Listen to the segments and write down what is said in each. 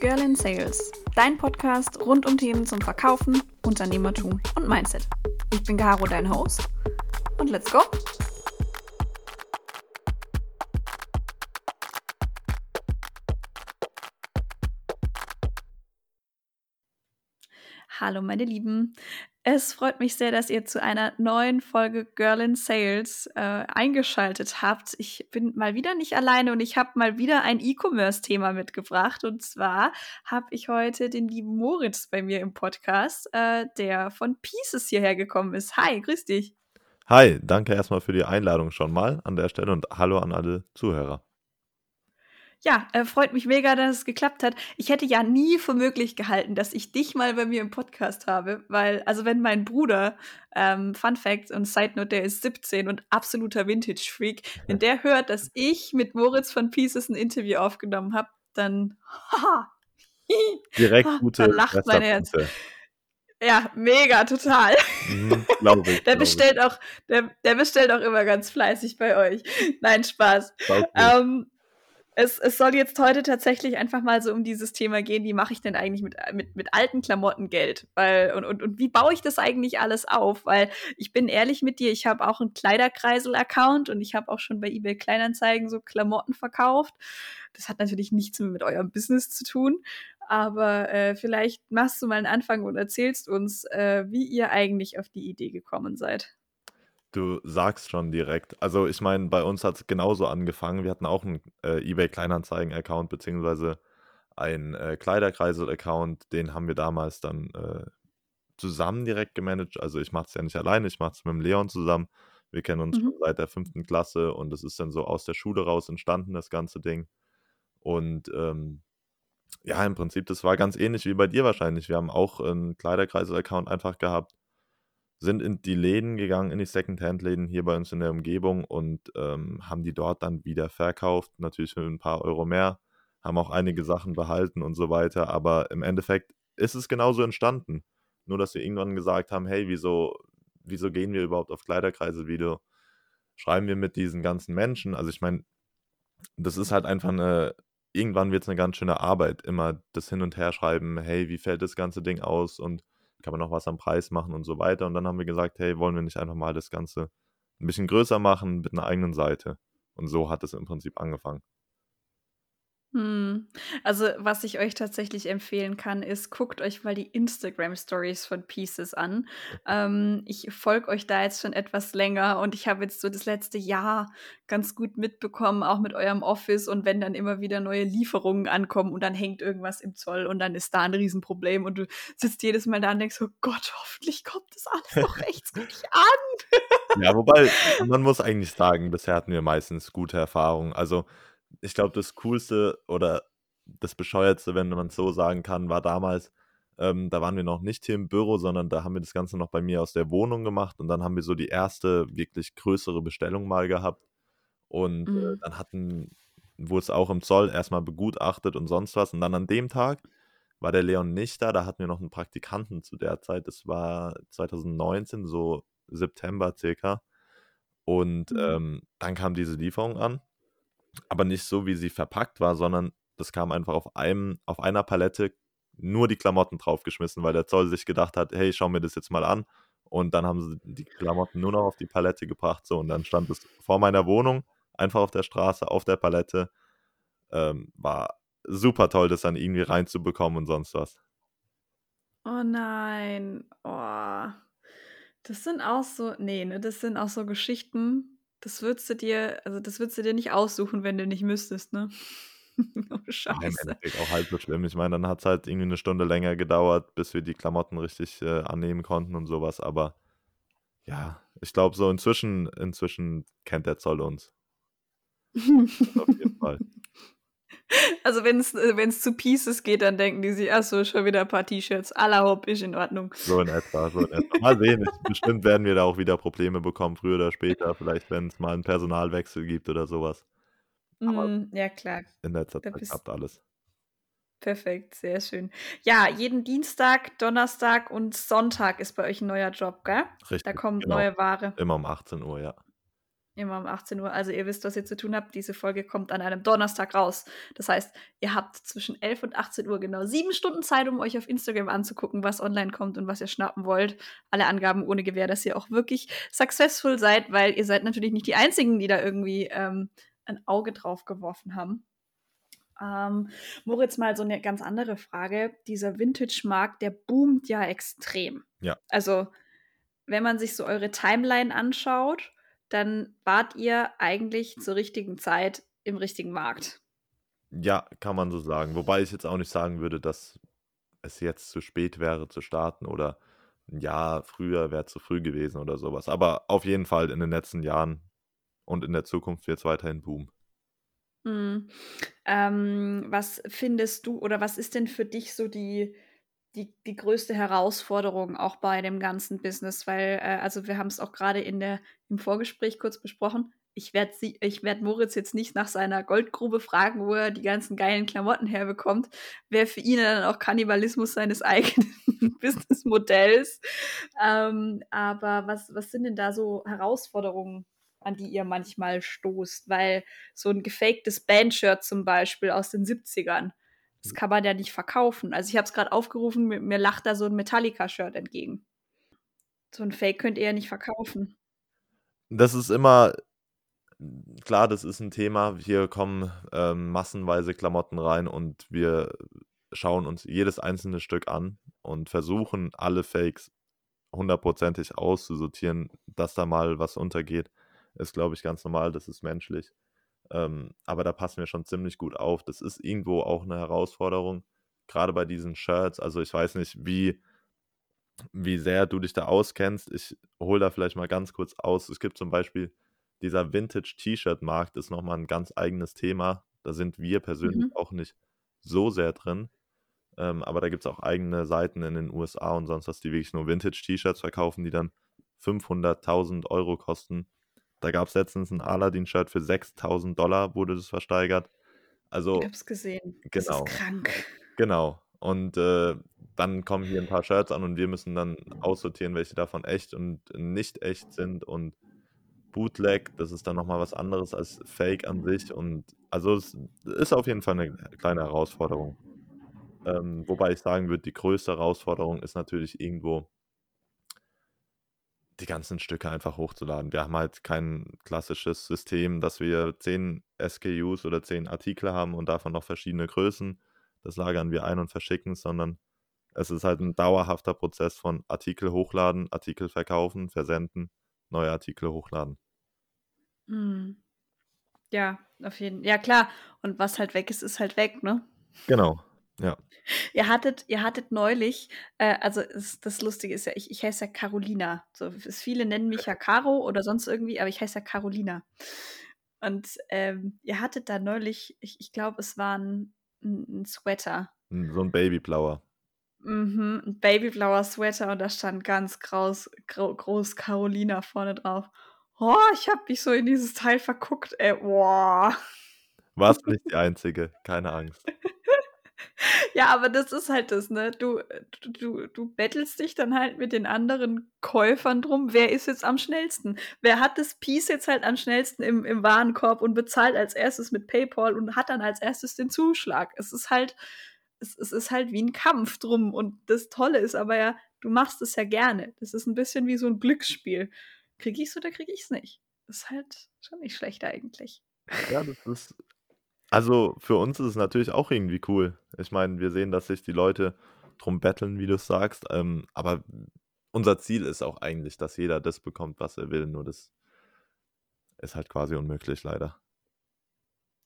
Girl in Sales, dein Podcast rund um Themen zum Verkaufen, Unternehmertum und Mindset. Ich bin Caro, dein Host. Und let's go! Hallo meine Lieben. Es freut mich sehr, dass ihr zu einer neuen Folge Girl in Sales äh, eingeschaltet habt. Ich bin mal wieder nicht alleine und ich habe mal wieder ein E-Commerce-Thema mitgebracht. Und zwar habe ich heute den lieben Moritz bei mir im Podcast, äh, der von Pieces hierher gekommen ist. Hi, grüß dich. Hi, danke erstmal für die Einladung schon mal an der Stelle und hallo an alle Zuhörer. Ja, äh, freut mich mega, dass es geklappt hat. Ich hätte ja nie für möglich gehalten, dass ich dich mal bei mir im Podcast habe, weil, also wenn mein Bruder, ähm, Fun Fact und Side Note, der ist 17 und absoluter Vintage-Freak, wenn der hört, dass ich mit Moritz von Pieces ein Interview aufgenommen habe, dann, haha, direkt gute dann lacht mein Herz. Ja, mega, total. Mhm, glaube ich. der bestellt auch, der, der bestellt auch immer ganz fleißig bei euch. Nein, Spaß. Ähm, es, es soll jetzt heute tatsächlich einfach mal so um dieses Thema gehen, wie mache ich denn eigentlich mit, mit, mit alten Klamotten Geld? Weil, und, und, und wie baue ich das eigentlich alles auf? Weil ich bin ehrlich mit dir, ich habe auch einen Kleiderkreisel-Account und ich habe auch schon bei eBay Kleinanzeigen so Klamotten verkauft. Das hat natürlich nichts mehr mit eurem Business zu tun. Aber äh, vielleicht machst du mal einen Anfang und erzählst uns, äh, wie ihr eigentlich auf die Idee gekommen seid. Du sagst schon direkt. Also ich meine, bei uns hat es genauso angefangen. Wir hatten auch einen äh, eBay Kleinanzeigen-Account beziehungsweise einen äh, Kleiderkreisel-Account. Den haben wir damals dann äh, zusammen direkt gemanagt. Also ich mache es ja nicht alleine, ich mache es mit dem Leon zusammen. Wir kennen uns mhm. schon seit der fünften Klasse und es ist dann so aus der Schule raus entstanden, das ganze Ding. Und ähm, ja, im Prinzip, das war ganz ähnlich wie bei dir wahrscheinlich. Wir haben auch einen Kleiderkreisel-Account einfach gehabt sind in die Läden gegangen, in die Secondhand-Läden hier bei uns in der Umgebung und ähm, haben die dort dann wieder verkauft, natürlich für ein paar Euro mehr, haben auch einige Sachen behalten und so weiter, aber im Endeffekt ist es genauso entstanden. Nur, dass wir irgendwann gesagt haben, hey, wieso, wieso gehen wir überhaupt auf Kleiderkreise-Video? Schreiben wir mit diesen ganzen Menschen? Also ich meine, das ist halt einfach eine, irgendwann wird es eine ganz schöne Arbeit, immer das Hin und Her schreiben, hey, wie fällt das ganze Ding aus und kann man noch was am Preis machen und so weiter. Und dann haben wir gesagt, hey, wollen wir nicht einfach mal das Ganze ein bisschen größer machen mit einer eigenen Seite. Und so hat es im Prinzip angefangen. Hm. Also, was ich euch tatsächlich empfehlen kann, ist, guckt euch mal die Instagram-Stories von Pieces an. Ähm, ich folge euch da jetzt schon etwas länger und ich habe jetzt so das letzte Jahr ganz gut mitbekommen, auch mit eurem Office und wenn dann immer wieder neue Lieferungen ankommen und dann hängt irgendwas im Zoll und dann ist da ein Riesenproblem und du sitzt jedes Mal da und denkst, oh Gott, hoffentlich kommt das alles noch rechtzeitig an. ja, wobei, man muss eigentlich sagen, bisher hatten wir meistens gute Erfahrungen. Also, ich glaube, das Coolste oder das Bescheuertste, wenn man es so sagen kann, war damals, ähm, da waren wir noch nicht hier im Büro, sondern da haben wir das Ganze noch bei mir aus der Wohnung gemacht und dann haben wir so die erste wirklich größere Bestellung mal gehabt. Und äh, mhm. äh, dann hatten, wurde es auch im Zoll erstmal begutachtet und sonst was. Und dann an dem Tag war der Leon nicht da, da hatten wir noch einen Praktikanten zu der Zeit. Das war 2019, so September circa. Und mhm. ähm, dann kam diese Lieferung an aber nicht so, wie sie verpackt war, sondern das kam einfach auf einem, auf einer Palette nur die Klamotten draufgeschmissen, weil der Zoll sich gedacht hat, hey, schau mir das jetzt mal an. Und dann haben sie die Klamotten nur noch auf die Palette gebracht. So, und dann stand es vor meiner Wohnung, einfach auf der Straße, auf der Palette. Ähm, war super toll, das dann irgendwie reinzubekommen und sonst was. Oh nein. Oh. Das sind auch so, nee, ne, das sind auch so Geschichten, das würdest du dir, also das würdest du dir nicht aussuchen, wenn du nicht müsstest, ne? oh, Scheiße. Ja, auch halb so schlimm. Ich meine, dann hat es halt irgendwie eine Stunde länger gedauert, bis wir die Klamotten richtig äh, annehmen konnten und sowas. Aber ja, ich glaube, so inzwischen, inzwischen kennt der Zoll uns. auf jeden Fall. Also wenn es äh, zu Pieces geht, dann denken die sich, ach so, schon wieder ein paar T-Shirts. Aller Hopp ist in Ordnung. So in etwa, so in etwa. Mal sehen. Bestimmt werden wir da auch wieder Probleme bekommen, früher oder später. Vielleicht, wenn es mal einen Personalwechsel gibt oder sowas. Mm, ja, klar. In letzter Zeit klappt alles. Perfekt, sehr schön. Ja, jeden Dienstag, Donnerstag und Sonntag ist bei euch ein neuer Job, gell? Richtig. Da kommt genau. neue Ware. Immer um 18 Uhr, ja. Immer um 18 Uhr. Also ihr wisst, was ihr zu tun habt. Diese Folge kommt an einem Donnerstag raus. Das heißt, ihr habt zwischen 11 und 18 Uhr genau sieben Stunden Zeit, um euch auf Instagram anzugucken, was online kommt und was ihr schnappen wollt. Alle Angaben ohne Gewähr, dass ihr auch wirklich successful seid, weil ihr seid natürlich nicht die Einzigen, die da irgendwie ähm, ein Auge drauf geworfen haben. Ähm, Moritz, mal so eine ganz andere Frage. Dieser Vintage-Markt, der boomt ja extrem. Ja. Also, wenn man sich so eure Timeline anschaut, dann wart ihr eigentlich zur richtigen Zeit im richtigen Markt. Ja, kann man so sagen. Wobei ich jetzt auch nicht sagen würde, dass es jetzt zu spät wäre zu starten oder ein Jahr früher wäre zu früh gewesen oder sowas. Aber auf jeden Fall in den letzten Jahren und in der Zukunft wird es weiterhin boomen. Mhm. Ähm, was findest du oder was ist denn für dich so die, die, die größte Herausforderung auch bei dem ganzen Business, weil, äh, also wir haben es auch gerade in der, im Vorgespräch kurz besprochen. Ich werde werd Moritz jetzt nicht nach seiner Goldgrube fragen, wo er die ganzen geilen Klamotten herbekommt. Wäre für ihn dann auch Kannibalismus seines eigenen Businessmodells. Ähm, aber was, was sind denn da so Herausforderungen, an die ihr manchmal stoßt? Weil so ein gefaktes Bandshirt zum Beispiel aus den 70ern, das kann man ja nicht verkaufen. Also ich habe es gerade aufgerufen, mir, mir, lacht da so ein Metallica-Shirt entgegen. So ein Fake könnt ihr ja nicht verkaufen. Das ist immer, klar, das ist ein Thema. Hier kommen ähm, massenweise Klamotten rein und wir schauen uns jedes einzelne Stück an und versuchen alle Fakes hundertprozentig auszusortieren, dass da mal was untergeht. Ist, glaube ich, ganz normal, das ist menschlich. Ähm, aber da passen wir schon ziemlich gut auf. Das ist irgendwo auch eine Herausforderung, gerade bei diesen Shirts. Also ich weiß nicht, wie, wie sehr du dich da auskennst. Ich hole da vielleicht mal ganz kurz aus. Es gibt zum Beispiel dieser Vintage-T-Shirt-Markt, ist nochmal ein ganz eigenes Thema. Da sind wir persönlich mhm. auch nicht so sehr drin. Ähm, aber da gibt es auch eigene Seiten in den USA und sonst was, die wirklich nur Vintage-T-Shirts verkaufen, die dann 500.000 Euro kosten. Da gab es letztens ein Aladdin-Shirt für 6000 Dollar, wurde das versteigert. Also, ich hab's gesehen. Genau. Das ist genau. krank. Genau. Und äh, dann kommen hier ein paar Shirts an und wir müssen dann aussortieren, welche davon echt und nicht echt sind. Und Bootleg, das ist dann nochmal was anderes als Fake an sich. Und also es ist auf jeden Fall eine kleine Herausforderung. Ähm, wobei ich sagen würde, die größte Herausforderung ist natürlich irgendwo die ganzen Stücke einfach hochzuladen. Wir haben halt kein klassisches System, dass wir 10 SKUs oder 10 Artikel haben und davon noch verschiedene Größen. Das lagern wir ein und verschicken, sondern es ist halt ein dauerhafter Prozess von Artikel hochladen, Artikel verkaufen, versenden, neue Artikel hochladen. Mhm. Ja, auf jeden Fall. Ja, klar. Und was halt weg ist, ist halt weg, ne? Genau. Ja. Ihr hattet, ihr hattet neulich, äh, also ist, das Lustige ist ja, ich, ich heiße ja Carolina. So, viele nennen mich ja Caro oder sonst irgendwie, aber ich heiße ja Carolina. Und ähm, ihr hattet da neulich, ich, ich glaube, es war ein, ein, Sweater. So ein Babyblauer. Mhm, ein babyblauer Sweater und da stand ganz groß, groß Carolina vorne drauf. Oh, ich habe mich so in dieses Teil verguckt, ey, boah. Warst nicht die Einzige, keine Angst. Ja, aber das ist halt das, ne? Du, du, du bettelst dich dann halt mit den anderen Käufern drum, wer ist jetzt am schnellsten? Wer hat das Piece jetzt halt am schnellsten im, im Warenkorb und bezahlt als erstes mit PayPal und hat dann als erstes den Zuschlag? Es ist halt, es, es ist halt wie ein Kampf drum. Und das Tolle ist aber ja, du machst es ja gerne. Das ist ein bisschen wie so ein Glücksspiel. Krieg ich's oder krieg ich's nicht? Das ist halt schon nicht schlecht eigentlich. Ja, das ist also, für uns ist es natürlich auch irgendwie cool. Ich meine, wir sehen, dass sich die Leute drum betteln, wie du sagst, ähm, aber unser Ziel ist auch eigentlich, dass jeder das bekommt, was er will, nur das ist halt quasi unmöglich leider.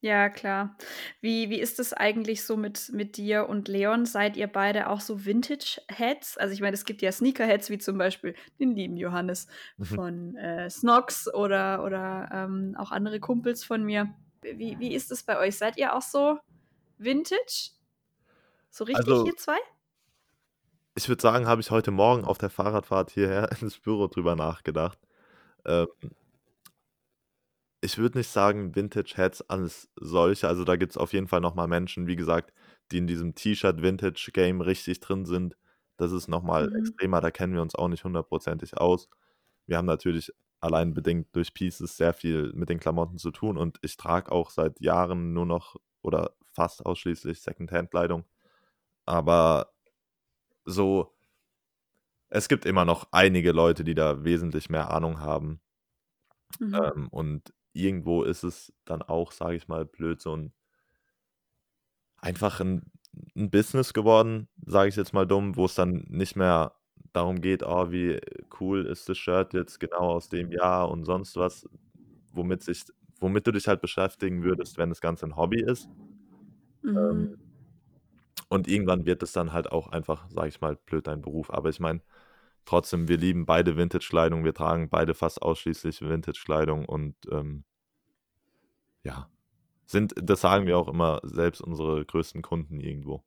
Ja, klar. Wie wie ist es eigentlich so mit mit dir und Leon? Seid ihr beide auch so Vintage-Heads? Also, ich meine, es gibt ja Sneaker-Heads, wie zum Beispiel den lieben Johannes Mhm. von, äh, Snox oder oder, ähm, auch andere Kumpels von mir. Wie, wie ist es bei euch? Seid ihr auch so Vintage? So richtig, also, ihr zwei? Ich würde sagen, habe ich heute Morgen auf der Fahrradfahrt hierher ins Büro drüber nachgedacht. Ähm, ich würde nicht sagen Vintage-Heads als solche. Also da gibt es auf jeden Fall nochmal Menschen, wie gesagt, die in diesem T-Shirt-Vintage-Game richtig drin sind. Das ist nochmal mhm. extremer, da kennen wir uns auch nicht hundertprozentig aus. Wir haben natürlich allein bedingt durch Pieces sehr viel mit den Klamotten zu tun und ich trage auch seit Jahren nur noch oder fast ausschließlich Secondhand-Kleidung. Aber so, es gibt immer noch einige Leute, die da wesentlich mehr Ahnung haben. Mhm. Ähm, und irgendwo ist es dann auch, sage ich mal, blöd, so ein einfach ein, ein Business geworden, sage ich jetzt mal dumm, wo es dann nicht mehr darum geht, oh, wie cool ist das Shirt jetzt genau aus dem Jahr und sonst was, womit sich, womit du dich halt beschäftigen würdest, wenn das Ganze ein Hobby ist. Ähm, mhm. und irgendwann wird es dann halt auch einfach, sage ich mal, blöd dein Beruf. Aber ich meine, trotzdem, wir lieben beide Vintage-Kleidung, wir tragen beide fast ausschließlich Vintage-Kleidung und ähm, ja, sind, das sagen wir auch immer, selbst unsere größten Kunden irgendwo.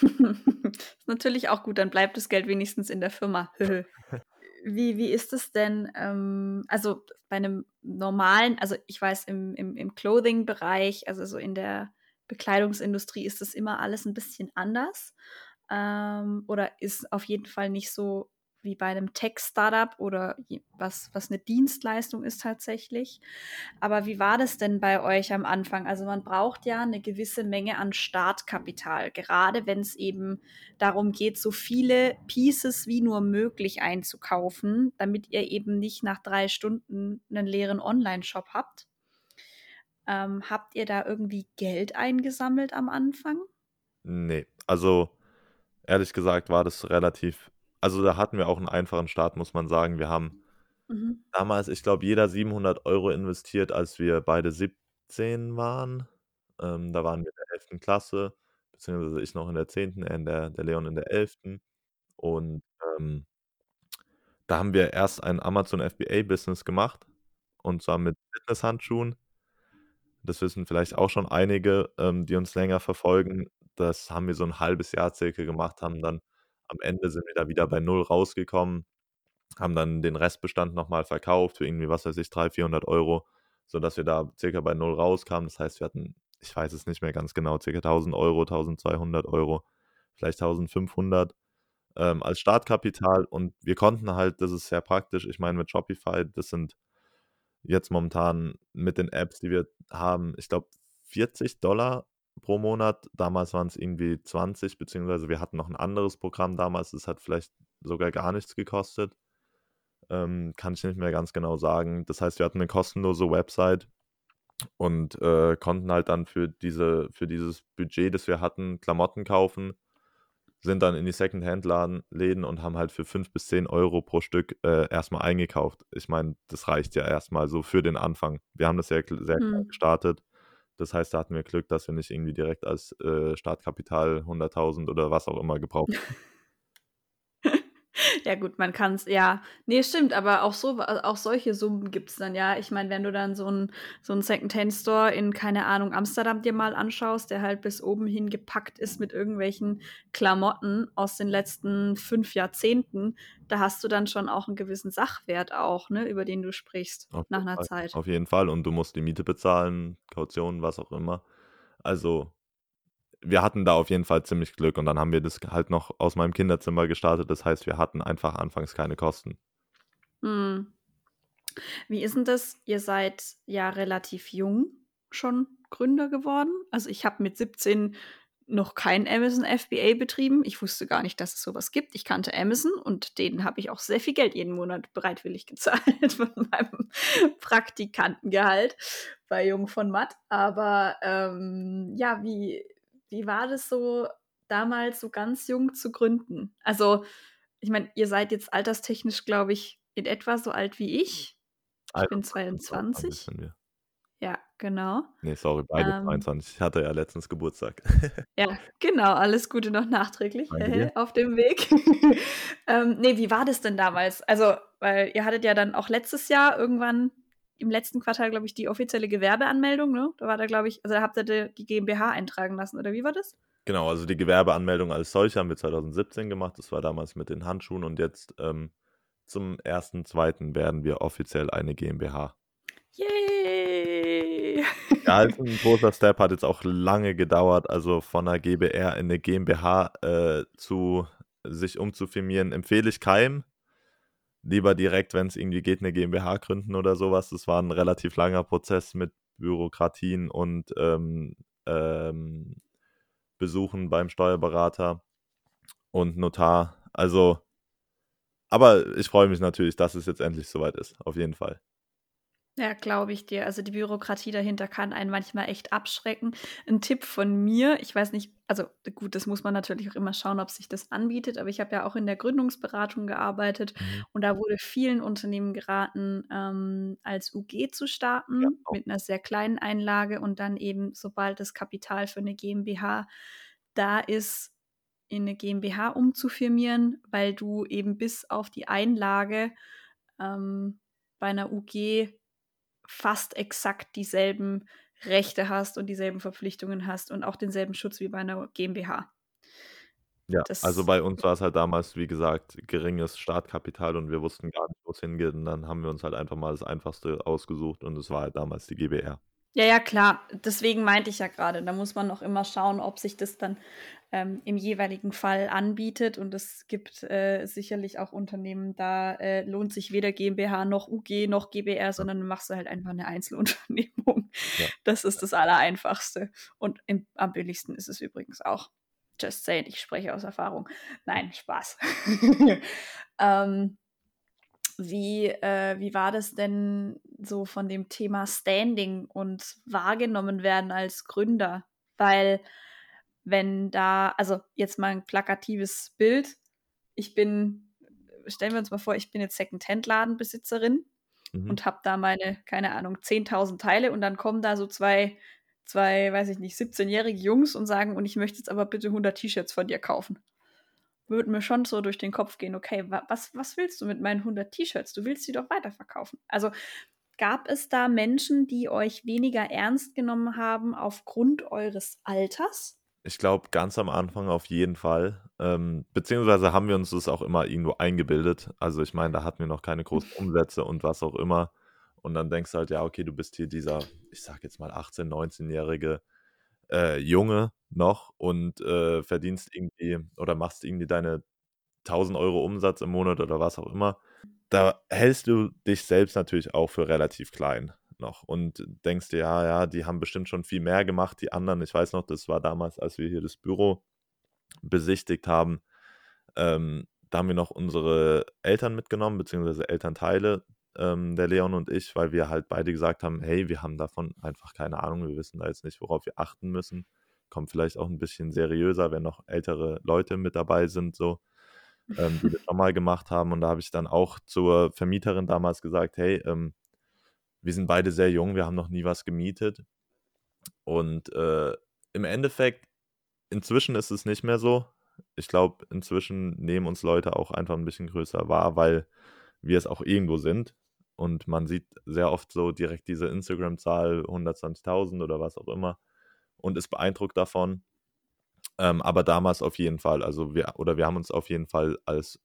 ist natürlich auch gut, dann bleibt das Geld wenigstens in der Firma. wie, wie ist es denn, ähm, also bei einem normalen, also ich weiß, im, im, im Clothing-Bereich, also so in der Bekleidungsindustrie ist das immer alles ein bisschen anders ähm, oder ist auf jeden Fall nicht so wie bei einem Tech-Startup oder was, was eine Dienstleistung ist tatsächlich. Aber wie war das denn bei euch am Anfang? Also man braucht ja eine gewisse Menge an Startkapital, gerade wenn es eben darum geht, so viele Pieces wie nur möglich einzukaufen, damit ihr eben nicht nach drei Stunden einen leeren Online-Shop habt. Ähm, habt ihr da irgendwie Geld eingesammelt am Anfang? Nee, also ehrlich gesagt war das relativ also da hatten wir auch einen einfachen Start, muss man sagen. Wir haben Mhm. damals, ich glaube, jeder 700 Euro investiert, als wir beide 17 waren. Ähm, da waren wir in der 11. Klasse, beziehungsweise ich noch in der 10., er in der der Leon in der 11. Und, ähm da haben wir erst ein Amazon FBA-Business gemacht, und zwar mit Fitnesshandschuhen. Das wissen vielleicht auch schon einige, ähm, die uns länger verfolgen. Das haben wir so ein halbes Jahr circa gemacht, haben dann am Ende sind wir da wieder bei null rausgekommen, haben dann den Restbestand nochmal verkauft für irgendwie, was weiß ich, 300, 400 Euro, sodass wir da circa bei null rauskamen. Das heißt, wir hatten, ich weiß es nicht mehr ganz genau, circa 1000 Euro, 1200 Euro, vielleicht 1500 ähm, als Startkapital und wir konnten halt, das ist sehr praktisch, ich meine mit Shopify, das sind jetzt momentan mit den Apps, die wir haben, ich glaube 40 Dollar pro Monat. Damals waren es irgendwie 20, beziehungsweise wir hatten noch ein anderes Programm damals, das hat vielleicht sogar gar nichts gekostet. Ähm, kann ich nicht mehr ganz genau sagen. Das heißt, wir hatten eine kostenlose Website und äh, konnten halt dann für, diese, für dieses Budget, das wir hatten, Klamotten kaufen, sind dann in die Secondhand-Läden und haben halt für 5 bis 10 Euro pro Stück äh, erstmal eingekauft. Ich meine, das reicht ja erstmal so für den Anfang. Wir haben das sehr, sehr hm. gestartet das heißt, da hatten wir Glück, dass wir nicht irgendwie direkt als äh, Startkapital 100.000 oder was auch immer gebraucht haben. Ja, gut, man kann es, ja. Nee, stimmt, aber auch so, auch solche Summen gibt es dann, ja. Ich meine, wenn du dann so einen so Second-Hand-Store in, keine Ahnung, Amsterdam dir mal anschaust, der halt bis oben hin gepackt ist mit irgendwelchen Klamotten aus den letzten fünf Jahrzehnten, da hast du dann schon auch einen gewissen Sachwert auch, ne, über den du sprichst Auf nach einer Fall. Zeit. Auf jeden Fall. Und du musst die Miete bezahlen, Kaution, was auch immer. Also wir hatten da auf jeden Fall ziemlich Glück und dann haben wir das halt noch aus meinem Kinderzimmer gestartet. Das heißt, wir hatten einfach anfangs keine Kosten. Hm. Wie ist denn das? Ihr seid ja relativ jung schon Gründer geworden. Also ich habe mit 17 noch kein Amazon FBA betrieben. Ich wusste gar nicht, dass es sowas gibt. Ich kannte Amazon und denen habe ich auch sehr viel Geld jeden Monat bereitwillig gezahlt von meinem Praktikantengehalt bei Jung von Matt. Aber ähm, ja, wie, wie war das so, damals so ganz jung zu gründen? Also, ich meine, ihr seid jetzt alterstechnisch, glaube ich, in etwa so alt wie ich. Ich bin 22. Ja, genau. Nee, sorry, beide ähm, 22. Ich hatte ja letztens Geburtstag. ja, genau. Alles Gute noch nachträglich auf dem Weg. ähm, nee, wie war das denn damals? Also, weil ihr hattet ja dann auch letztes Jahr irgendwann im letzten Quartal, glaube ich, die offizielle Gewerbeanmeldung, ne? Da war da, glaube ich, also da habt ihr die GmbH eintragen lassen, oder wie war das? Genau, also die Gewerbeanmeldung als solche haben wir 2017 gemacht. Das war damals mit den Handschuhen und jetzt ähm, zum 1.2. werden wir offiziell eine GmbH. Yay! Ja, halt ein großer Step, hat jetzt auch lange gedauert, also von einer GbR in eine GmbH äh, zu sich umzufirmieren, empfehle ich keinem. Lieber direkt, wenn es irgendwie geht, eine GmbH gründen oder sowas. Das war ein relativ langer Prozess mit Bürokratien und ähm, ähm, Besuchen beim Steuerberater und Notar. Also, aber ich freue mich natürlich, dass es jetzt endlich soweit ist, auf jeden Fall. Ja, glaube ich dir. Also die Bürokratie dahinter kann einen manchmal echt abschrecken. Ein Tipp von mir, ich weiß nicht, also gut, das muss man natürlich auch immer schauen, ob sich das anbietet, aber ich habe ja auch in der Gründungsberatung gearbeitet mhm. und da wurde vielen Unternehmen geraten, ähm, als UG zu starten ja, mit einer sehr kleinen Einlage und dann eben, sobald das Kapital für eine GmbH da ist, in eine GmbH umzufirmieren, weil du eben bis auf die Einlage ähm, bei einer UG fast exakt dieselben Rechte hast und dieselben Verpflichtungen hast und auch denselben Schutz wie bei einer GmbH. Ja, das, also bei uns war es halt damals, wie gesagt, geringes Startkapital und wir wussten gar nicht, wo es hingeht. Und dann haben wir uns halt einfach mal das Einfachste ausgesucht und es war halt damals die GBR. Ja, ja, klar. Deswegen meinte ich ja gerade, da muss man noch immer schauen, ob sich das dann ähm, im jeweiligen Fall anbietet. Und es gibt äh, sicherlich auch Unternehmen, da äh, lohnt sich weder GmbH noch UG noch GBR, sondern du machst du halt einfach eine Einzelunternehmung. Ja. Das ist das Allereinfachste. Und im, am billigsten ist es übrigens auch. Just saying, ich spreche aus Erfahrung. Nein, Spaß. ähm, wie, äh, wie war das denn so von dem Thema Standing und wahrgenommen werden als Gründer? Weil wenn da, also jetzt mal ein plakatives Bild, ich bin, stellen wir uns mal vor, ich bin jetzt Second-Hand-Ladenbesitzerin mhm. und habe da meine, keine Ahnung, 10.000 Teile und dann kommen da so zwei, zwei, weiß ich nicht, 17-jährige Jungs und sagen, und ich möchte jetzt aber bitte 100 T-Shirts von dir kaufen würde mir schon so durch den Kopf gehen, okay, was, was willst du mit meinen 100 T-Shirts? Du willst sie doch weiterverkaufen. Also gab es da Menschen, die euch weniger ernst genommen haben aufgrund eures Alters? Ich glaube, ganz am Anfang auf jeden Fall. Ähm, beziehungsweise haben wir uns das auch immer irgendwo eingebildet. Also ich meine, da hatten wir noch keine großen Umsätze und was auch immer. Und dann denkst du halt, ja, okay, du bist hier dieser, ich sag jetzt mal 18-, 19-jährige äh, Junge noch und äh, verdienst irgendwie oder machst irgendwie deine 1000 Euro Umsatz im Monat oder was auch immer, da hältst du dich selbst natürlich auch für relativ klein noch und denkst dir, ja, ja, die haben bestimmt schon viel mehr gemacht, die anderen. Ich weiß noch, das war damals, als wir hier das Büro besichtigt haben. Ähm, da haben wir noch unsere Eltern mitgenommen, beziehungsweise Elternteile ähm, der Leon und ich, weil wir halt beide gesagt haben, hey, wir haben davon einfach keine Ahnung, wir wissen da jetzt nicht, worauf wir achten müssen. Kommt vielleicht auch ein bisschen seriöser, wenn noch ältere Leute mit dabei sind, so, ähm, die das schon mal gemacht haben. Und da habe ich dann auch zur Vermieterin damals gesagt, hey, ähm, wir sind beide sehr jung, wir haben noch nie was gemietet. Und äh, im Endeffekt, inzwischen ist es nicht mehr so. Ich glaube, inzwischen nehmen uns Leute auch einfach ein bisschen größer wahr, weil wir es auch irgendwo sind. Und man sieht sehr oft so direkt diese Instagram-Zahl 120.000 oder was auch immer und ist beeindruckt davon. Ähm, aber damals auf jeden Fall, also wir, oder wir haben uns auf jeden Fall als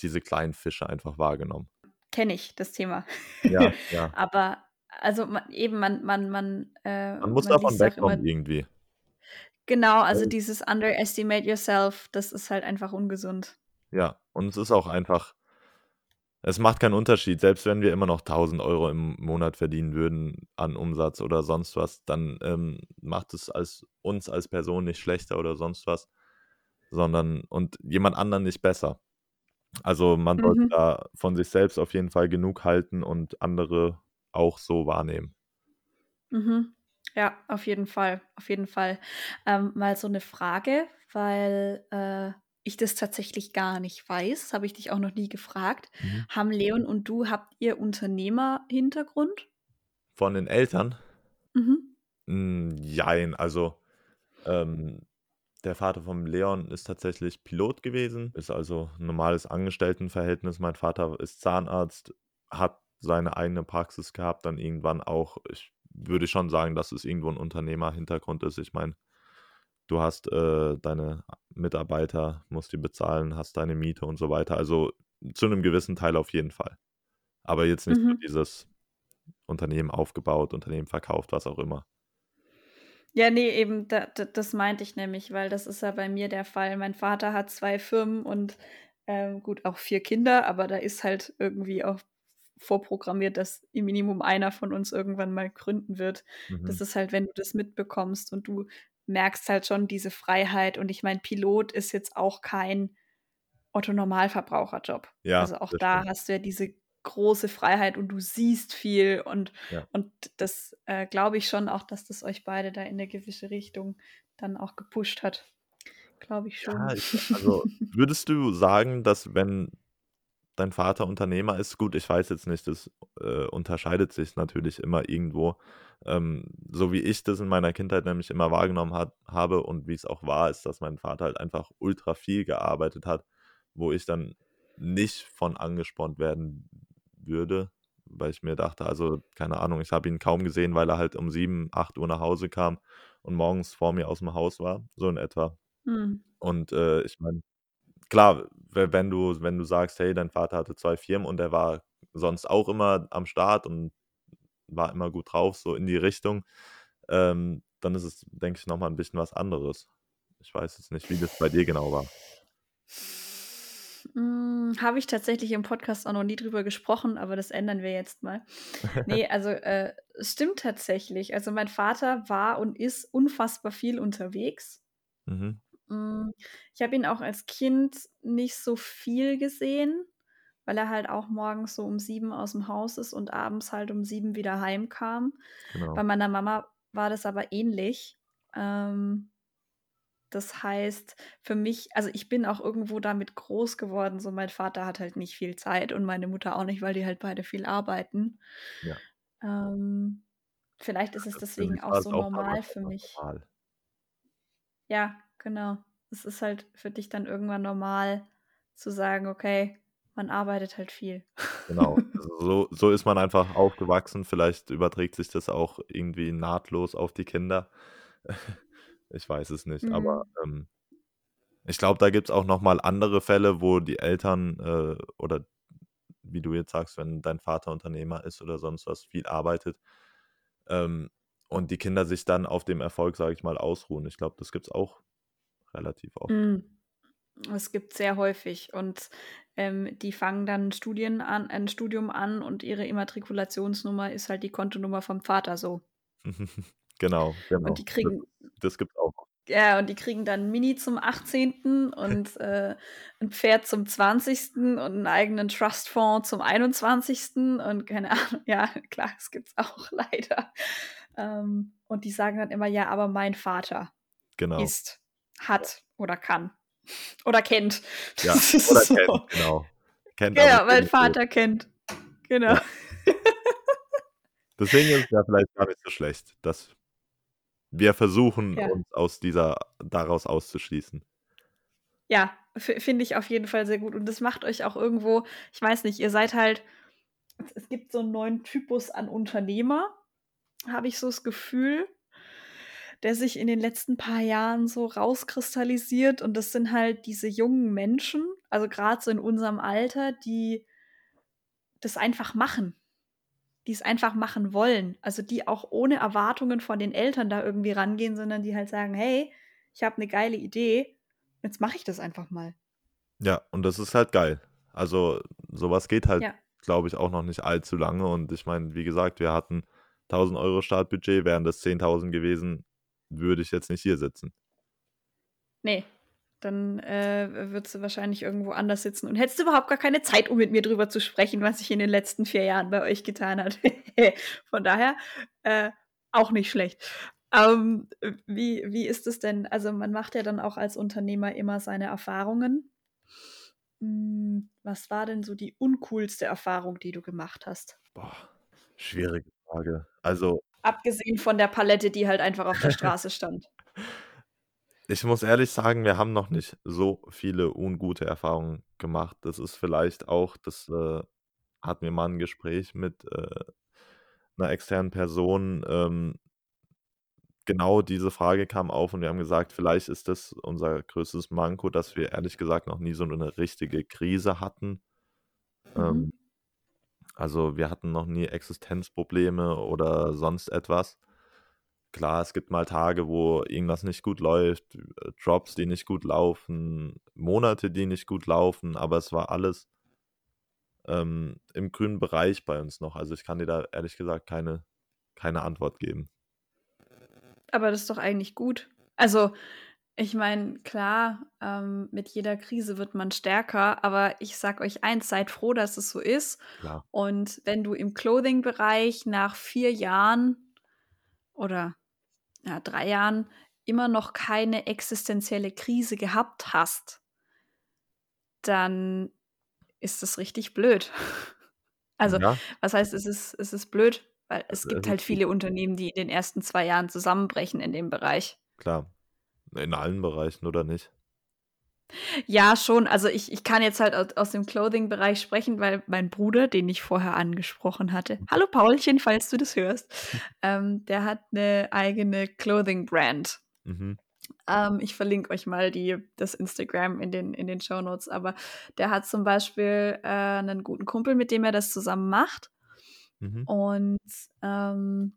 diese kleinen Fische einfach wahrgenommen. Kenne ich das Thema. Ja, ja. aber also man, eben, man, man, man, äh, man muss man davon wegkommen irgendwie. Genau, also dieses Underestimate Yourself, das ist halt einfach ungesund. Ja, und es ist auch einfach, es macht keinen Unterschied, selbst wenn wir immer noch 1000 Euro im Monat verdienen würden an Umsatz oder sonst was, dann ähm, macht es als, uns als Person nicht schlechter oder sonst was, sondern und jemand anderen nicht besser. Also man mhm. sollte da von sich selbst auf jeden Fall genug halten und andere auch so wahrnehmen. Mhm. Ja, auf jeden Fall, auf jeden Fall. Ähm, mal so eine Frage, weil äh, ich das tatsächlich gar nicht weiß, habe ich dich auch noch nie gefragt. Mhm. Haben Leon und du, habt ihr Unternehmerhintergrund? Von den Eltern? Mhm. Mm, jein, also ähm, der Vater von Leon ist tatsächlich Pilot gewesen, ist also ein normales Angestelltenverhältnis. Mein Vater ist Zahnarzt, hat seine eigene Praxis gehabt, dann irgendwann auch, ich würde schon sagen, dass es irgendwo ein Unternehmerhintergrund ist. Ich meine, du hast äh, deine Mitarbeiter, musst die bezahlen, hast deine Miete und so weiter. Also zu einem gewissen Teil auf jeden Fall. Aber jetzt nicht mhm. dieses Unternehmen aufgebaut, Unternehmen verkauft, was auch immer. Ja, nee, eben, da, da, das meinte ich nämlich, weil das ist ja bei mir der Fall. Mein Vater hat zwei Firmen und Ähm, gut, auch vier Kinder, aber da ist halt irgendwie auch vorprogrammiert, dass im Minimum einer von uns irgendwann mal gründen wird. Mhm. Das ist halt, wenn du das mitbekommst und du merkst halt schon diese Freiheit. Und ich meine, Pilot ist jetzt auch kein Otto-Normalverbraucherjob. Ja, also auch da stimmt. hast du ja diese große Freiheit und du siehst viel und, ja. und das äh, glaube ich schon auch, dass das euch beide da in eine gewisse Richtung dann auch gepusht hat. Glaube ich schon. Ja, ich, also würdest du sagen, dass wenn dein Vater Unternehmer ist, gut, ich weiß jetzt nicht, das äh, unterscheidet sich natürlich immer irgendwo. Ähm, so wie ich das in meiner Kindheit nämlich immer wahrgenommen hat, habe und wie es auch war, ist, dass mein Vater halt einfach ultra viel gearbeitet hat, wo ich dann nicht von angespornt werden würde, weil ich mir dachte, also keine Ahnung, ich habe ihn kaum gesehen, weil er halt um 7, 8 Uhr nach Hause kam und morgens vor mir aus dem Haus war, so in etwa. Mhm. Und äh, ich meine, klar, wenn du, wenn du sagst, hey, dein Vater hatte zwei Firmen und er war sonst auch immer am Start und war immer gut drauf, so in die Richtung, ähm, dann ist es, denke ich, nochmal ein bisschen was anderes. Ich weiß jetzt nicht, wie das bei dir genau war. Hm, Habe ich tatsächlich im Podcast auch noch nie drüber gesprochen, aber das ändern wir jetzt mal. Nee, also äh, es stimmt tatsächlich. Also mein Vater war und ist unfassbar viel unterwegs. Mhm. Hm, ich habe ihn auch als Kind nicht so viel gesehen, weil er halt auch morgens so um sieben aus dem Haus ist und abends halt um sieben wieder heimkam. Genau. Bei meiner Mama war das aber ähnlich. Ähm, das heißt, für mich, also ich bin auch irgendwo damit groß geworden. So, mein Vater hat halt nicht viel Zeit und meine Mutter auch nicht, weil die halt beide viel arbeiten. Ja. Ähm, vielleicht ist es deswegen auch so normal für mich. Normal. Ja, genau. Es ist halt für dich dann irgendwann normal zu sagen, okay, man arbeitet halt viel. Genau. Also so, so ist man einfach aufgewachsen. Vielleicht überträgt sich das auch irgendwie nahtlos auf die Kinder. Ich weiß es nicht, aber mhm. ähm, ich glaube, da gibt es auch noch mal andere Fälle, wo die Eltern äh, oder wie du jetzt sagst, wenn dein Vater Unternehmer ist oder sonst was, viel arbeitet ähm, und die Kinder sich dann auf dem Erfolg, sage ich mal, ausruhen. Ich glaube, das gibt es auch relativ oft. Mhm. Es gibt sehr häufig und ähm, die fangen dann Studien an, ein Studium an und ihre Immatrikulationsnummer ist halt die Kontonummer vom Vater so. Genau, genau. Und die kriegen. Das, das gibt's auch. Ja, und die kriegen dann ein Mini zum 18. und äh, ein Pferd zum 20. und einen eigenen Trustfonds zum 21. und keine Ahnung. Ja, klar, das gibt's auch leider. Ähm, und die sagen dann immer, ja, aber mein Vater genau. ist, hat oder kann. Oder kennt. Ja, oder so. kennt, genau. Kennt ja, mein Vater gut. kennt. Genau. Ja. Deswegen ist es ja vielleicht gar nicht so schlecht, dass wir versuchen, Ja. uns aus dieser daraus auszuschließen. Ja, finde ich auf jeden Fall sehr gut. Und das macht euch auch irgendwo, ich weiß nicht, ihr seid halt, es gibt so einen neuen Typus an Unternehmer, habe ich so das Gefühl, der sich in den letzten paar Jahren so rauskristallisiert. Und das sind halt diese jungen Menschen, also gerade so in unserem Alter, die das einfach machen die es einfach machen wollen. Also die auch ohne Erwartungen von den Eltern da irgendwie rangehen, sondern die halt sagen, hey, ich habe eine geile Idee, jetzt mache ich das einfach mal. Ja, und das ist halt geil. Also sowas geht halt, ja. glaube ich, auch noch nicht allzu lange. Und ich meine, wie gesagt, wir hatten 1000 Euro Startbudget, wären das 10.000 gewesen, würde ich jetzt nicht hier sitzen. Nee, dann äh, würdest du wahrscheinlich irgendwo anders sitzen und hättest überhaupt gar keine Zeit, um mit mir drüber zu sprechen, was sich in den letzten vier Jahren bei euch getan hat. Von daher äh, auch nicht schlecht. Ähm, wie, wie ist es denn? Also man macht ja dann auch als Unternehmer immer seine Erfahrungen. Hm, was war denn so die uncoolste Erfahrung, die du gemacht hast? Boah, schwierige Frage. Also. Abgesehen von der Palette, die halt einfach auf der Straße stand. Ich muss ehrlich sagen, wir haben noch nicht so viele ungute Erfahrungen gemacht. Das ist vielleicht auch, das äh, hatten wir mal ein Gespräch mit äh, einer externen Person. Ähm, genau diese Frage kam auf und wir haben gesagt, vielleicht ist das unser größtes Manko, dass wir ehrlich gesagt noch nie so eine richtige Krise hatten. Mhm. Ähm, also wir hatten noch nie Existenzprobleme oder sonst etwas. klar, es gibt mal Tage, wo irgendwas nicht gut läuft, äh, Drops, die nicht gut laufen, Monate, die nicht gut laufen, aber es war alles ähm, im grünen Bereich bei uns noch. Also ich kann dir da ehrlich gesagt keine, keine Antwort geben. Aber das ist doch eigentlich gut. Also, ich meine, klar, ähm, mit jeder Krise wird man stärker, aber ich sag euch eins, seid froh, dass es so ist. Klar. Und wenn du im Clothing-Bereich nach vier Jahren oder ja, drei Jahren immer noch keine existenzielle Krise gehabt hast, dann ist das richtig blöd. Also, ja. was heißt, es ist, es ist blöd? Weil es gibt halt viele Unternehmen, die in den ersten zwei Jahren zusammenbrechen in dem Bereich. Klar. In allen Bereichen, oder nicht? Ja, schon. Also ich, ich kann jetzt halt aus, dem Clothing-Bereich sprechen, weil mein Bruder, den ich vorher angesprochen hatte, mhm. hallo Paulchen, falls du das hörst, ähm, der hat eine eigene Clothing-Brand. Mhm. Ähm, ich verlinke euch mal die, das Instagram in den, in den Show Notes. Aber der hat zum Beispiel äh, einen guten Kumpel, mit dem er das zusammen macht. Mhm. Und ähm,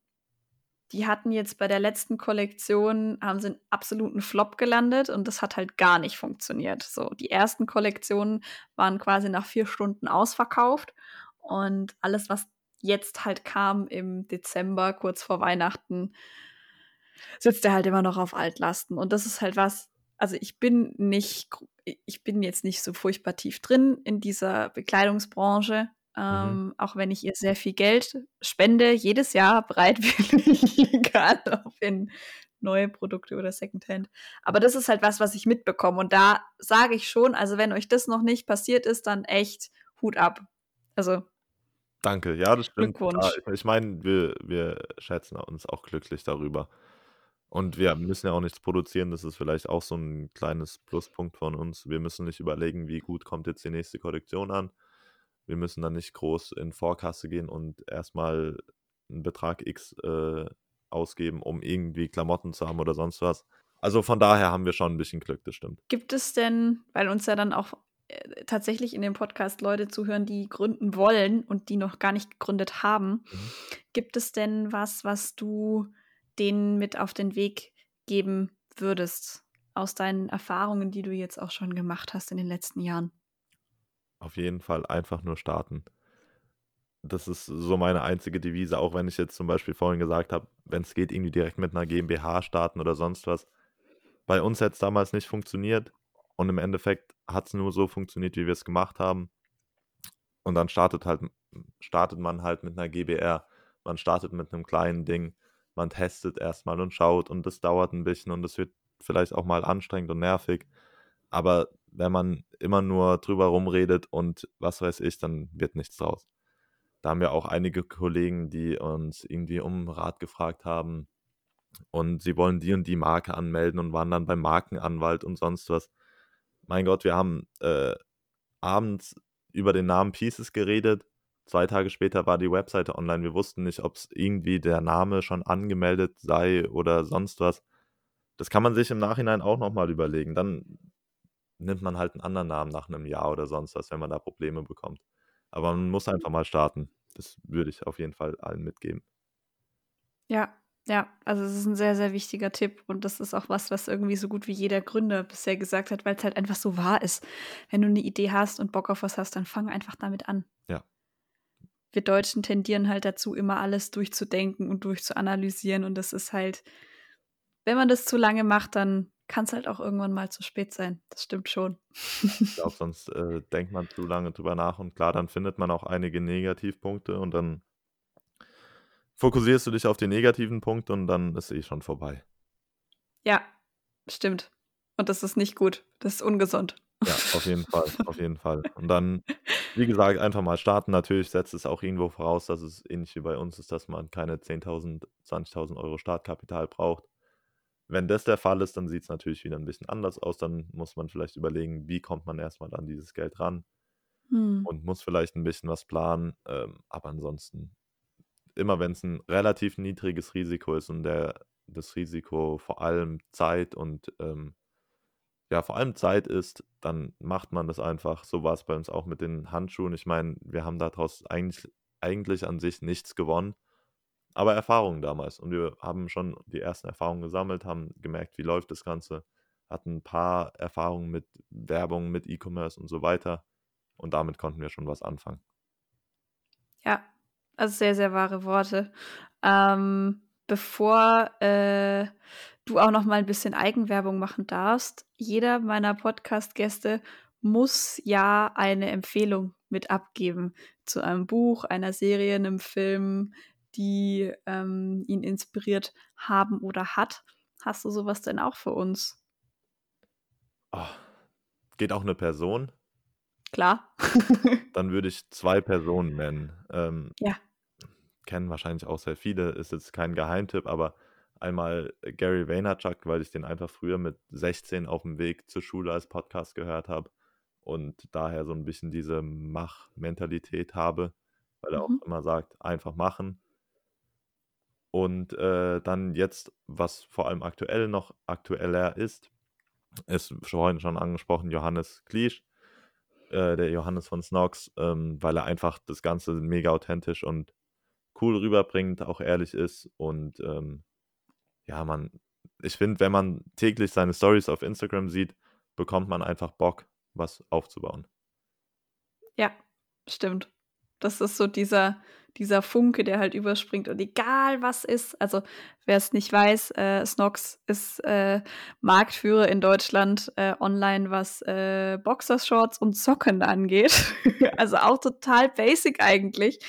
die hatten jetzt bei der letzten Kollektion, haben sie einen absoluten Flop gelandet und das hat halt gar nicht funktioniert. So, die ersten Kollektionen waren quasi nach vier Stunden ausverkauft und alles, was jetzt halt kam im Dezember, kurz vor Weihnachten, sitzt er halt immer noch auf Altlasten. Und das ist halt was, also ich bin nicht, ich bin jetzt nicht so furchtbar tief drin in dieser Bekleidungsbranche. Ähm, mhm. Auch wenn ich ihr sehr viel Geld spende, jedes Jahr bereitwillig, egal ob in neue Produkte oder Secondhand. Aber das ist halt was, was ich mitbekomme. Und da sage ich schon, also wenn euch das noch nicht passiert ist, dann echt Hut ab. Also. Danke, ja, das stimmt. Glückwunsch. Ja, ich meine, wir, wir schätzen uns auch glücklich darüber. Und wir müssen ja auch nichts produzieren, das ist vielleicht auch so ein kleines Pluspunkt von uns. Wir müssen nicht überlegen, wie gut kommt jetzt die nächste Kollektion an wir müssen dann nicht groß in Vorkasse gehen und erstmal einen Betrag X äh, ausgeben, um irgendwie Klamotten zu haben oder sonst was. Also von daher haben wir schon ein bisschen Glück, das stimmt. Gibt es denn, weil uns ja dann auch äh, tatsächlich in dem Podcast Leute zuhören, die gründen wollen und die noch gar nicht gegründet haben, mhm. gibt es denn was, was du denen mit auf den Weg geben würdest aus deinen Erfahrungen, die du jetzt auch schon gemacht hast in den letzten Jahren? Auf jeden Fall einfach nur starten. Das ist so meine einzige Devise, auch wenn ich jetzt zum Beispiel vorhin gesagt habe, wenn es geht, irgendwie direkt mit einer GmbH starten oder sonst was. Bei uns hätte es damals nicht funktioniert und im Endeffekt hat es nur so funktioniert, wie wir es gemacht haben. Und dann startet halt, startet man halt mit einer GBR. Man startet mit einem kleinen Ding. Man testet erstmal und schaut und das dauert ein bisschen und es wird vielleicht auch mal anstrengend und nervig. Aber wenn man immer nur drüber rumredet und was weiß ich, dann wird nichts draus. Da haben wir auch einige Kollegen, die uns irgendwie um Rat gefragt haben und sie wollen die und die Marke anmelden und waren dann beim Markenanwalt und sonst was. Mein Gott, wir haben äh, abends über den Namen Pieces geredet. Zwei Tage später war die Webseite online. Wir wussten nicht, ob es irgendwie der Name schon angemeldet sei oder sonst was. Das kann man sich im Nachhinein auch nochmal überlegen. Dann nimmt man halt einen anderen Namen nach einem Jahr oder sonst was, wenn man da Probleme bekommt. Aber man muss einfach mal starten. Das würde ich auf jeden Fall allen mitgeben. Ja, ja, also es ist ein sehr, sehr wichtiger Tipp und das ist auch was, was irgendwie so gut wie jeder Gründer bisher gesagt hat, weil es halt einfach so wahr ist. Wenn du eine Idee hast und Bock auf was hast, dann fang einfach damit an. Ja. Wir Deutschen tendieren halt dazu, immer alles durchzudenken und durchzuanalysieren und das ist halt, wenn man das zu lange macht, dann kann es halt auch irgendwann mal zu spät sein. Das stimmt schon. Ich glaube, sonst äh, denkt man zu lange drüber nach und klar, dann findet man auch einige Negativpunkte und dann fokussierst du dich auf die negativen Punkte und dann ist eh schon vorbei. Ja, stimmt. Und das ist nicht gut. Das ist ungesund. Ja, auf jeden Fall, auf jeden Fall. Und dann, wie gesagt, einfach mal starten. Natürlich setzt es auch irgendwo voraus, dass es ähnlich wie bei uns ist, dass man keine 10.000, 20.000 Euro Startkapital braucht. Wenn das der Fall ist, dann sieht es natürlich wieder ein bisschen anders aus. Dann muss man vielleicht überlegen, wie kommt man erstmal an dieses Geld ran hm. und muss vielleicht ein bisschen was planen. Ähm, aber ansonsten, immer wenn es ein relativ niedriges Risiko ist und der, das Risiko vor allem Zeit und ähm, ja, vor allem Zeit ist, dann macht man das einfach. So war es bei uns auch mit den Handschuhen. Ich meine, wir haben daraus eigentlich, eigentlich an sich nichts gewonnen. Aber Erfahrungen damals. Und wir haben schon die ersten Erfahrungen gesammelt, haben gemerkt, wie läuft das Ganze, hatten ein paar Erfahrungen mit Werbung, mit E-Commerce und so weiter. Und damit konnten wir schon was anfangen. Ja, also sehr, sehr wahre Worte. Ähm, bevor äh, du auch noch mal ein bisschen Eigenwerbung machen darfst, jeder meiner Podcast-Gäste muss ja eine Empfehlung mit abgeben zu einem Buch, einer Serie, einem Film, die ähm, ihn inspiriert haben oder hat. Hast du sowas denn auch für uns? Oh, geht auch eine Person? Klar. Dann würde ich zwei Personen nennen. Ähm, ja. Kennen wahrscheinlich auch sehr viele, ist jetzt kein Geheimtipp, aber einmal Gary Vaynerchuk, weil ich den einfach früher mit 16 auf dem Weg zur Schule als Podcast gehört habe und daher so ein bisschen diese Mach-Mentalität habe, weil er mhm. auch immer sagt, einfach machen. Und äh, dann jetzt, was vor allem aktuell noch aktueller ist, ist vorhin schon angesprochen, Johannes Kliesch, äh, der Johannes von Snox, ähm, weil er einfach das Ganze mega authentisch und cool rüberbringt, auch ehrlich ist und ähm, ja, man, ich finde, wenn man täglich seine Stories auf Instagram sieht, bekommt man einfach Bock, was aufzubauen. Ja, stimmt. Das ist so dieser, dieser Funke, der halt überspringt und egal was ist, also wer es nicht weiß, äh, Snox ist äh, Marktführer in Deutschland äh, online, was äh, Boxershorts und Socken angeht. also auch total basic eigentlich.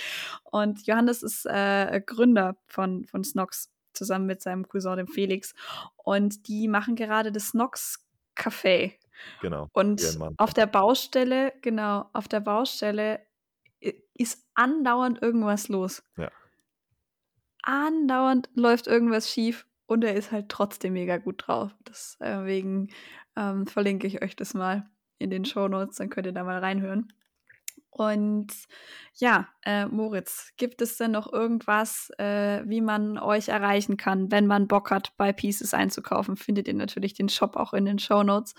Und Johannes ist äh, Gründer von, von Snox zusammen mit seinem Cousin, dem Felix. Und die machen gerade das Snox Café. Genau. Und auf der Baustelle, genau, auf der Baustelle ist andauernd irgendwas los. Ja. Andauernd läuft irgendwas schief und er ist halt trotzdem mega gut drauf. Deswegen äh, ähm, verlinke ich euch das mal in den Show Notes, dann könnt ihr da mal reinhören. Und ja, äh, Moritz, gibt es denn noch irgendwas, äh, wie man euch erreichen kann, wenn man Bock hat, bei Pieces einzukaufen? Findet ihr natürlich den Shop auch in den Show Notes.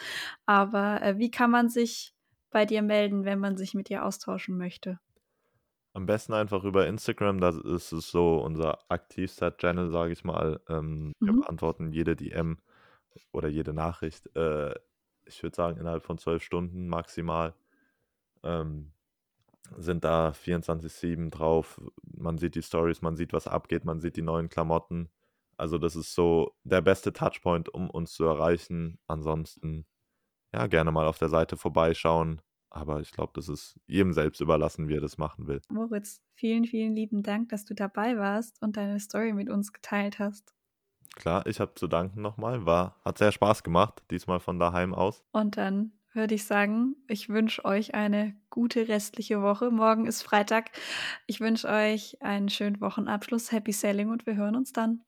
Aber äh, wie kann man sich bei dir melden, wenn man sich mit dir austauschen möchte? Am besten einfach über Instagram, da ist es so unser aktivster Channel, sage ich mal. Ähm, mhm. Wir beantworten jede DM oder jede Nachricht. Äh, ich würde sagen, innerhalb von zwölf Stunden maximal. Ähm, sind da 24-7 drauf. Man sieht die Stories, man sieht, was abgeht, man sieht die neuen Klamotten. Also das ist so der beste Touchpoint, um uns zu erreichen. Ansonsten, ja, gerne mal auf der Seite vorbeischauen. Aber ich glaube, das ist jedem selbst überlassen, wie er das machen will. Moritz, vielen, vielen lieben Dank, dass du dabei warst und deine Story mit uns geteilt hast. Klar, ich habe zu danken nochmal. War, hat sehr Spaß gemacht, diesmal von daheim aus. Und dann würde ich sagen, ich wünsche euch eine gute restliche Woche. Morgen ist Freitag. Ich wünsche euch einen schönen Wochenabschluss. Happy Sailing und wir hören uns dann.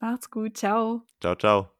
Macht's gut. Ciao. Ciao, ciao.